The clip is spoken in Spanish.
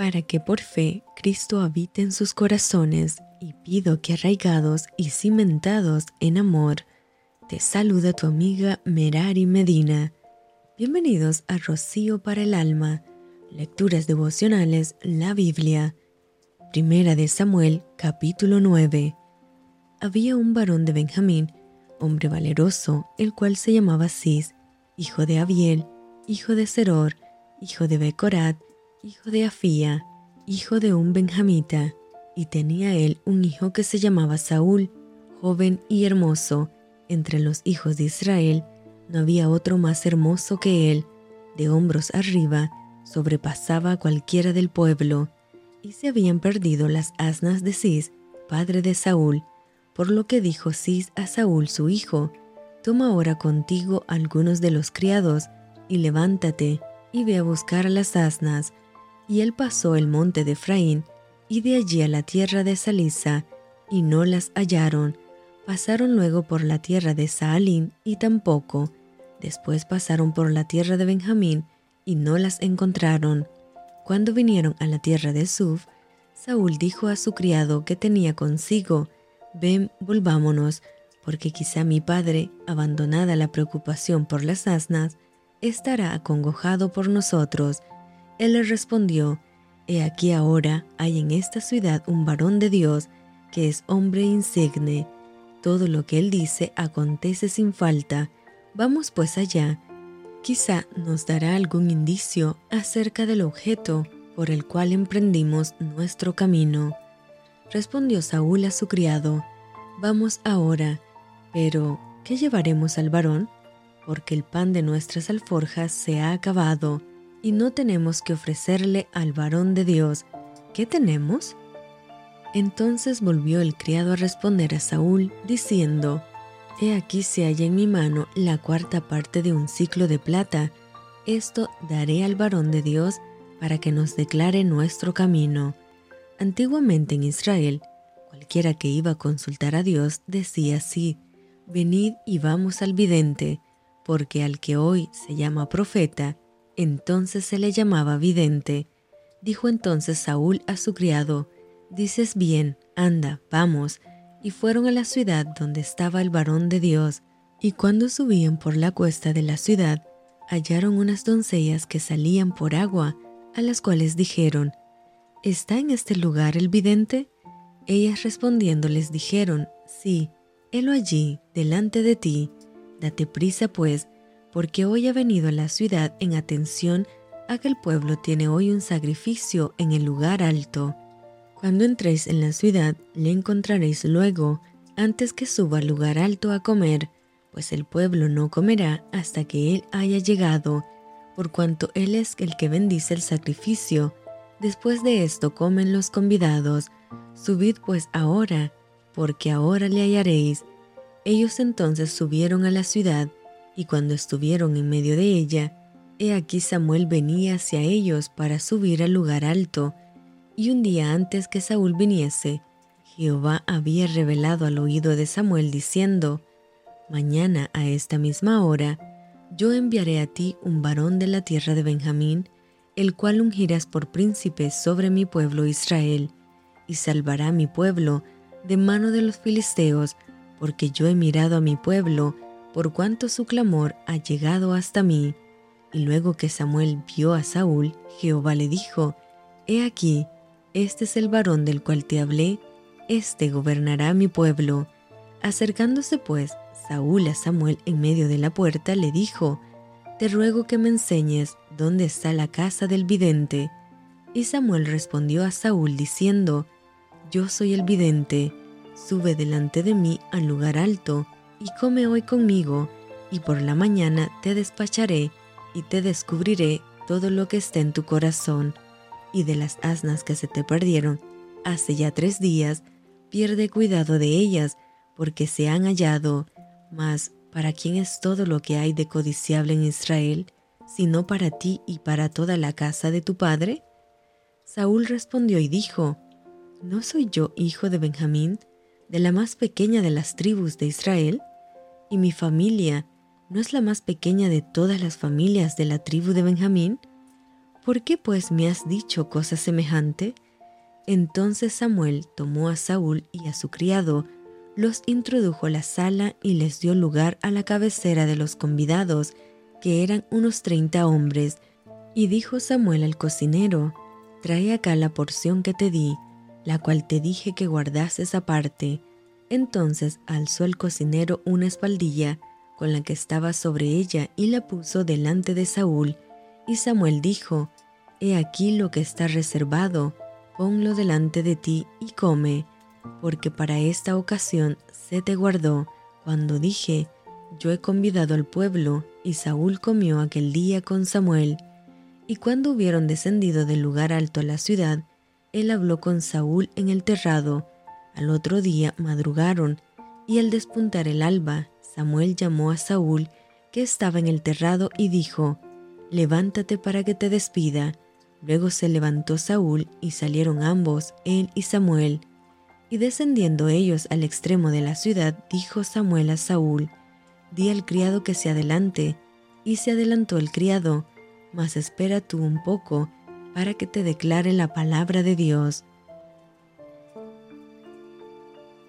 para que por fe Cristo habite en sus corazones, y pido que arraigados y cimentados en amor, te saluda tu amiga Merari Medina. Bienvenidos a Rocío para el Alma, Lecturas Devocionales, la Biblia. Primera de Samuel, capítulo 9. Había un varón de Benjamín, hombre valeroso, el cual se llamaba Cis, hijo de Abiel, hijo de Seror, hijo de Becorat, hijo de Afía, hijo de un benjamita, y tenía él un hijo que se llamaba Saúl, joven y hermoso. Entre los hijos de Israel no había otro más hermoso que él, de hombros arriba, sobrepasaba a cualquiera del pueblo, y se habían perdido las asnas de Cis, padre de Saúl, por lo que dijo Cis a Saúl su hijo, Toma ahora contigo algunos de los criados, y levántate, y ve a buscar las asnas, y él pasó el monte de Efraín, y de allí a la tierra de Salisa, y no las hallaron. Pasaron luego por la tierra de Saalín, y tampoco. Después pasaron por la tierra de Benjamín, y no las encontraron. Cuando vinieron a la tierra de Suf, Saúl dijo a su criado que tenía consigo, Ven, volvámonos, porque quizá mi padre, abandonada la preocupación por las asnas, estará acongojado por nosotros él le respondió, He aquí ahora hay en esta ciudad un varón de Dios que es hombre insigne. Todo lo que él dice acontece sin falta. Vamos pues allá. Quizá nos dará algún indicio acerca del objeto por el cual emprendimos nuestro camino. Respondió Saúl a su criado, Vamos ahora, pero ¿qué llevaremos al varón? Porque el pan de nuestras alforjas se ha acabado y no tenemos que ofrecerle al varón de Dios. ¿Qué tenemos? Entonces volvió el criado a responder a Saúl, diciendo, He aquí se halla en mi mano la cuarta parte de un ciclo de plata. Esto daré al varón de Dios para que nos declare nuestro camino. Antiguamente en Israel, cualquiera que iba a consultar a Dios decía así, Venid y vamos al vidente, porque al que hoy se llama profeta, entonces se le llamaba vidente. Dijo entonces Saúl a su criado, Dices bien, anda, vamos. Y fueron a la ciudad donde estaba el varón de Dios. Y cuando subían por la cuesta de la ciudad, hallaron unas doncellas que salían por agua, a las cuales dijeron, ¿Está en este lugar el vidente? Ellas respondiendo les dijeron, Sí, helo allí, delante de ti. Date prisa, pues, porque hoy ha venido a la ciudad en atención a que el pueblo tiene hoy un sacrificio en el lugar alto. Cuando entréis en la ciudad, le encontraréis luego, antes que suba al lugar alto a comer, pues el pueblo no comerá hasta que él haya llegado, por cuanto él es el que bendice el sacrificio. Después de esto comen los convidados. Subid pues ahora, porque ahora le hallaréis. Ellos entonces subieron a la ciudad, y cuando estuvieron en medio de ella, he aquí Samuel venía hacia ellos para subir al lugar alto, y un día antes que Saúl viniese, Jehová había revelado al oído de Samuel diciendo, Mañana a esta misma hora, yo enviaré a ti un varón de la tierra de Benjamín, el cual ungirás por príncipe sobre mi pueblo Israel, y salvará mi pueblo de mano de los filisteos, porque yo he mirado a mi pueblo, por cuanto su clamor ha llegado hasta mí. Y luego que Samuel vio a Saúl, Jehová le dijo, He aquí, este es el varón del cual te hablé, este gobernará mi pueblo. Acercándose pues Saúl a Samuel en medio de la puerta, le dijo, Te ruego que me enseñes dónde está la casa del vidente. Y Samuel respondió a Saúl diciendo, Yo soy el vidente, sube delante de mí al lugar alto, y come hoy conmigo, y por la mañana te despacharé y te descubriré todo lo que está en tu corazón, y de las asnas que se te perdieron hace ya tres días, pierde cuidado de ellas, porque se han hallado. Mas, ¿para quién es todo lo que hay de codiciable en Israel, sino para ti y para toda la casa de tu padre? Saúl respondió y dijo, ¿No soy yo hijo de Benjamín, de la más pequeña de las tribus de Israel? ¿Y mi familia no es la más pequeña de todas las familias de la tribu de Benjamín? ¿Por qué pues me has dicho cosa semejante? Entonces Samuel tomó a Saúl y a su criado, los introdujo a la sala y les dio lugar a la cabecera de los convidados, que eran unos treinta hombres, y dijo Samuel al cocinero, Trae acá la porción que te di, la cual te dije que guardases aparte. Entonces alzó el cocinero una espaldilla con la que estaba sobre ella y la puso delante de Saúl. Y Samuel dijo, He aquí lo que está reservado, ponlo delante de ti y come, porque para esta ocasión se te guardó, cuando dije, yo he convidado al pueblo, y Saúl comió aquel día con Samuel. Y cuando hubieron descendido del lugar alto a la ciudad, él habló con Saúl en el terrado. Al otro día madrugaron, y al despuntar el alba, Samuel llamó a Saúl, que estaba en el terrado, y dijo, Levántate para que te despida. Luego se levantó Saúl y salieron ambos, él y Samuel. Y descendiendo ellos al extremo de la ciudad, dijo Samuel a Saúl, Di al criado que se adelante. Y se adelantó el criado, mas espera tú un poco, para que te declare la palabra de Dios.